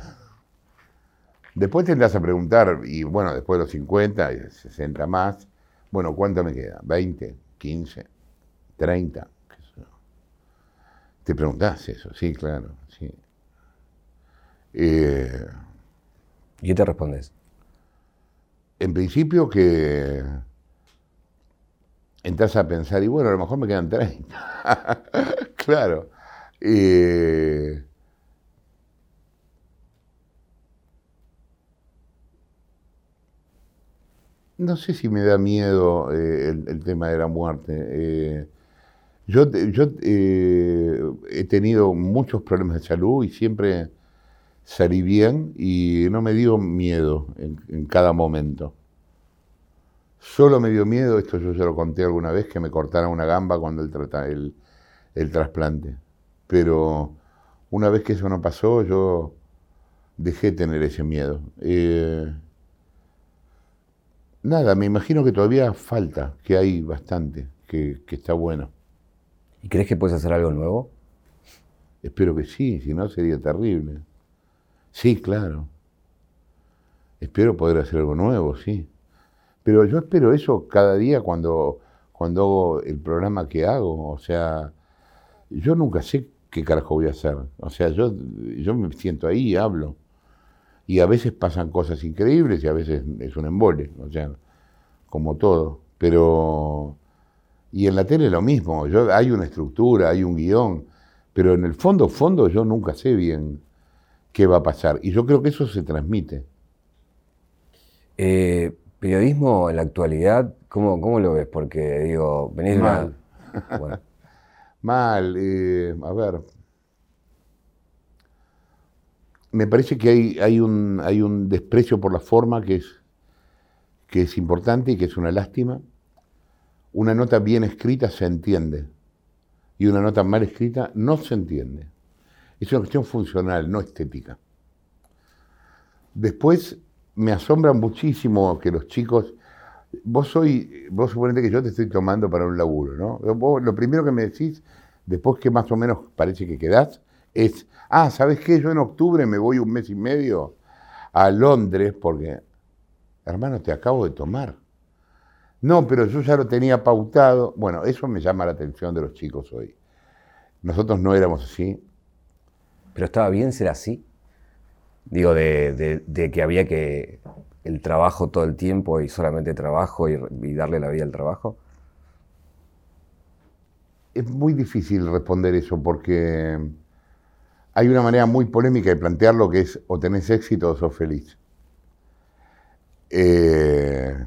[SPEAKER 2] Después tendrás a preguntar, y bueno, después de los 50, y 60 más, bueno, ¿cuánto me queda? ¿20? ¿15? ¿30? Te preguntás eso, sí, claro, sí.
[SPEAKER 1] Eh, ¿Y qué te respondes?
[SPEAKER 2] En principio que entras a pensar, y bueno, a lo mejor me quedan 30. claro. no sé si me da miedo eh, el, tema de la muerte. Eh, yo yo eh, he tenido muchos problemas de salud y siempre salí bien y no me dio miedo en, cada momento. Solo me dio miedo, esto yo ya lo conté alguna vez, que me cortaran una gamba cuando el, el, trasplante. Pero una vez que eso no pasó, yo dejé de tener ese miedo. Eh, nada, me imagino que todavía falta, que hay bastante, que, que está bueno.
[SPEAKER 1] ¿Y crees que puedes hacer algo nuevo?
[SPEAKER 2] Espero que sí, si no sería terrible. Sí, claro. Espero poder hacer algo nuevo, sí. Pero yo espero eso cada día cuando, cuando hago el programa que hago. O sea, yo nunca sé qué carajo voy a hacer. O sea, yo, yo me siento ahí y hablo. Y a veces pasan cosas increíbles y a veces es un embole. O sea, como todo. Pero. Y en la tele lo mismo. Yo, hay una estructura, hay un guion. Pero en el fondo, fondo, yo nunca sé bien qué va a pasar. Y yo creo que eso se transmite.
[SPEAKER 1] Eh, periodismo en la actualidad, ¿cómo, ¿cómo, lo ves? Porque digo, venís
[SPEAKER 2] mal. Mal, eh, a ver. Me parece que hay, hay, un, hay un desprecio por la forma que es, que es importante y que es una lástima. Una nota bien escrita se entiende y una nota mal escrita no se entiende. Es una cuestión funcional, no estética. Después me asombra muchísimo que los chicos. Vos soy, vos suponete que yo te estoy tomando para un laburo, ¿no? lo primero que me decís, después que más o menos parece que quedás, es, ah, ¿sabes qué? Yo en octubre me voy un mes y medio a Londres porque, hermano, te acabo de tomar. No, pero yo ya lo tenía pautado. Bueno, eso me llama la atención de los chicos hoy. Nosotros no éramos así.
[SPEAKER 1] Pero estaba bien ser así. Digo, de, que había que el trabajo todo el tiempo y solamente trabajo y, darle la vida al trabajo.
[SPEAKER 2] Es muy difícil responder eso porque hay una manera muy polémica de plantearlo que es o tenés éxito o sos feliz. Eh,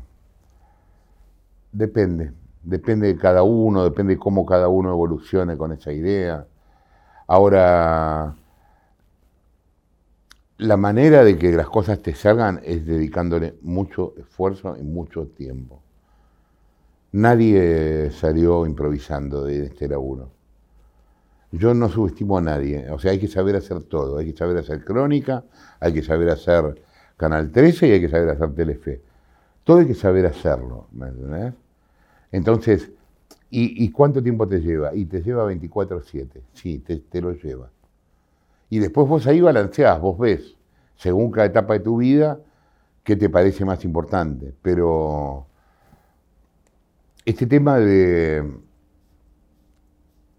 [SPEAKER 2] depende, depende de cada uno, depende de cómo cada uno evolucione con esa idea. Ahora, la manera de que las cosas te salgan es dedicándole mucho esfuerzo y mucho tiempo. Nadie salió improvisando de este laburo. Yo no subestimo a nadie, o sea, hay que saber hacer todo, hay que saber hacer crónica, hay que saber hacer Canal 13 y hay que saber hacer Telefe. Todo hay que saber hacerlo, ¿me entendés? Entonces, ¿y, cuánto tiempo te lleva? Y te lleva 24-7, sí, te, te lo lleva. Y después vos ahí balanceás, vos ves, según cada etapa de tu vida, qué te parece más importante. Pero este tema de,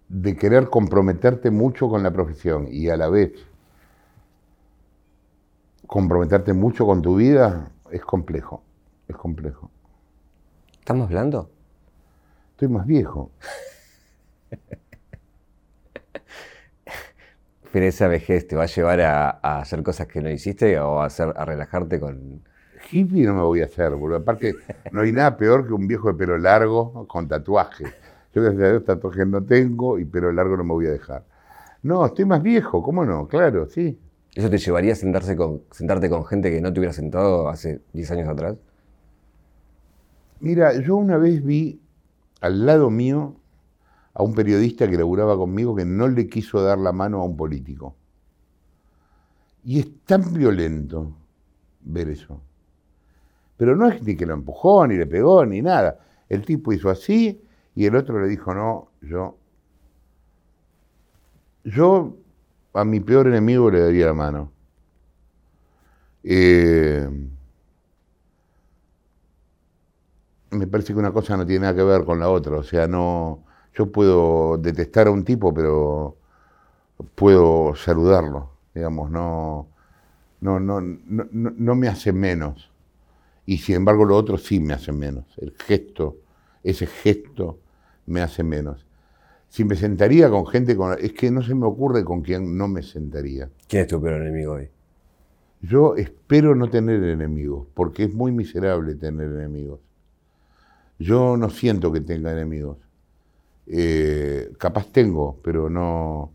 [SPEAKER 2] de querer comprometerte mucho con la profesión y a la vez comprometerte mucho con tu vida es complejo, es complejo.
[SPEAKER 1] ¿Estamos hablando?
[SPEAKER 2] Estoy más viejo.
[SPEAKER 1] Esa vejez te va a llevar a, hacer cosas que no hiciste o a, hacer, a relajarte con...
[SPEAKER 2] Hippie no me voy a hacer, boludo. Aparte, no hay nada peor que un viejo de pelo largo con tatuaje. Yo, gracias a Dios, tatuajes no tengo y pelo largo no me voy a dejar. No, estoy más viejo, ¿cómo no? Claro, sí.
[SPEAKER 1] ¿Eso te llevaría a sentarse con, sentarte con gente que no te hubiera sentado hace 10 años atrás?
[SPEAKER 2] Mira, yo una vez vi al lado mío a un periodista que laburaba conmigo que no le quiso dar la mano a un político. Y es tan violento ver eso. Pero no es ni que lo empujó, ni le pegó, ni nada. El tipo hizo así y el otro le dijo, no, yo... Yo a mi peor enemigo le daría la mano. Eh, me parece que una cosa no tiene nada que ver con la otra. O sea, no. Yo puedo detestar a un tipo, pero puedo saludarlo. Digamos, no. No, no, no, no me hace menos. Y sin embargo, lo otro sí me hace menos. El gesto, ese gesto me hace menos. Si me sentaría con gente con... Es que no se me ocurre con quién no me sentaría.
[SPEAKER 1] ¿Quién es tu peor enemigo hoy?
[SPEAKER 2] Yo espero no tener enemigos, porque es muy miserable tener enemigos. Yo no siento que tenga enemigos. Eh, capaz tengo, pero no,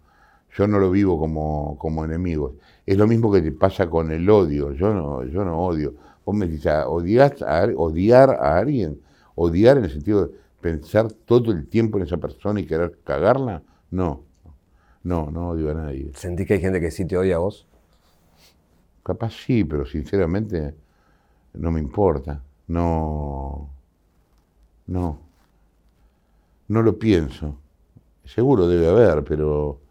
[SPEAKER 2] yo no lo vivo como, como enemigos. Es lo mismo que te pasa con el odio. Yo no, yo no odio. Vos me dices, ah, ¿odiar a, odiar a alguien? Odiar en el sentido de pensar todo el tiempo en esa persona y querer cagarla, no. No, no odio a nadie.
[SPEAKER 1] ¿Sentís que hay gente que sí te odia a vos?
[SPEAKER 2] Capaz sí, pero sinceramente no me importa. No. No. No lo pienso. Seguro debe haber, pero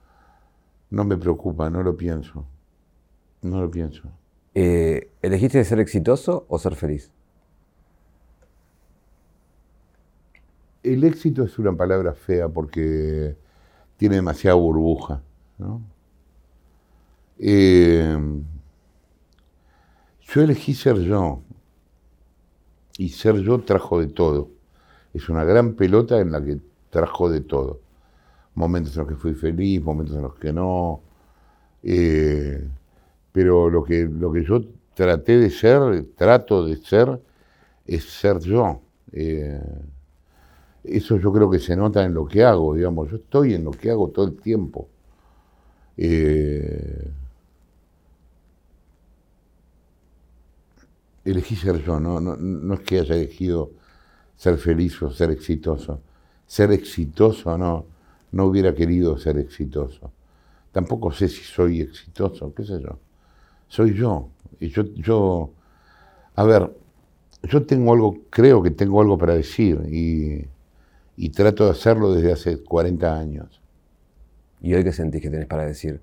[SPEAKER 2] no me preocupa, no lo pienso. No lo pienso.
[SPEAKER 1] Eh, ¿Elegiste ser exitoso o ser feliz?
[SPEAKER 2] el éxito es una palabra fea porque tiene demasiada burbuja. Eh, yo elegí ser yo y ser yo trajo de todo. Es una gran pelota en la que trajo de todo. Momentos en los que fui feliz, momentos en los que no. Eh, pero lo que, lo que yo traté de ser, trato de ser, es ser yo. Eh, eso yo creo que se nota en lo que hago, digamos. Yo estoy en lo que hago todo el tiempo. Eh, elegí ser yo, ¿no? No, es que haya elegido ser feliz o ser exitoso. Ser exitoso no, no hubiera querido ser exitoso. Tampoco sé si soy exitoso, qué sé yo. Soy yo. Y yo, yo, a ver, yo tengo algo, creo que tengo algo para decir y y trato de hacerlo desde hace 40 años.
[SPEAKER 1] ¿Y hoy qué sentís que tenés para decir?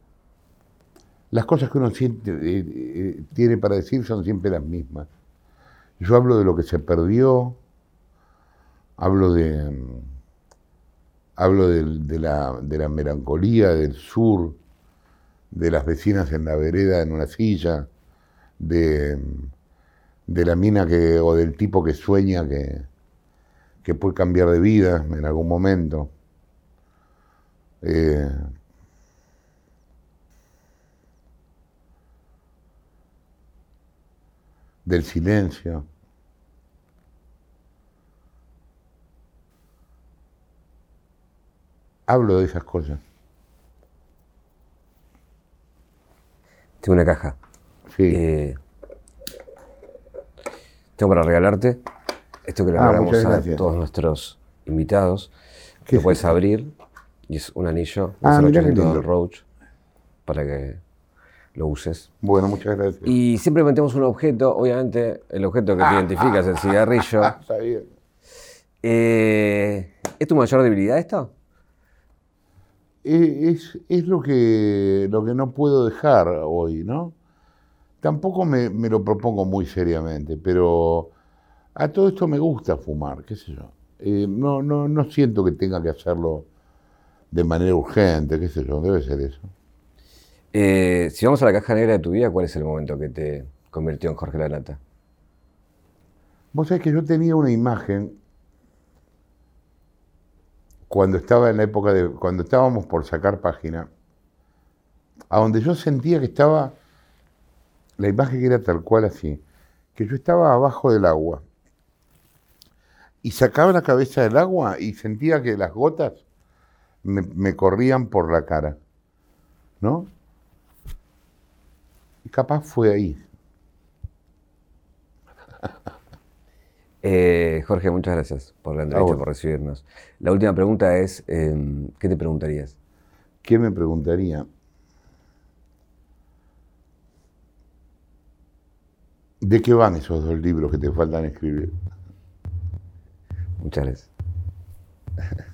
[SPEAKER 2] Las cosas que uno siente, eh, eh, tiene para decir son siempre las mismas. Yo hablo de lo que se perdió, hablo de, mm, hablo de, la, de la melancolía del sur, de las vecinas en la vereda en una silla, de, de la mina que, o del tipo que sueña que, que puede cambiar de vida en algún momento. Eh, del silencio. Hablo de esas cosas.
[SPEAKER 1] Tengo una caja.
[SPEAKER 2] Sí. Eh,
[SPEAKER 1] tengo para regalarte. Esto que le ah, regalamos a todos nuestros invitados. Lo puedes abrir y es un anillo
[SPEAKER 2] ah,
[SPEAKER 1] Roach para que lo uses.
[SPEAKER 2] Bueno, muchas gracias.
[SPEAKER 1] Y siempre metemos un objeto, obviamente el objeto que te ah, identifica es el cigarrillo.
[SPEAKER 2] Está bien.
[SPEAKER 1] Eh, ¿Es tu mayor debilidad esto?
[SPEAKER 2] Eh, es, lo, que, lo que no puedo dejar hoy, ¿no? Tampoco me, me lo propongo muy seriamente, pero a todo esto me gusta fumar, qué sé yo. Eh, no, no, no siento que tenga que hacerlo de manera urgente, qué sé yo, debe ser eso.
[SPEAKER 1] Eh, si vamos a la caja negra de tu vida, ¿cuál es el momento que te convirtió en Jorge Lanata?
[SPEAKER 2] Vos sabés que yo tenía una imagen cuando estaba en la época de. cuando estábamos por sacar página, a donde yo sentía que estaba. La imagen que era tal cual así, que yo estaba abajo del agua y sacaba la cabeza del agua y sentía que las gotas me, me corrían por la cara, ¿no? Y capaz fue ahí.
[SPEAKER 1] Eh, Jorge, muchas gracias por la entrevista, por recibirnos. La última pregunta es, eh, ¿qué te preguntarías?
[SPEAKER 2] ¿Qué me preguntaría? ¿De qué van esos dos libros que te faltan escribir?
[SPEAKER 1] Muchas gracias.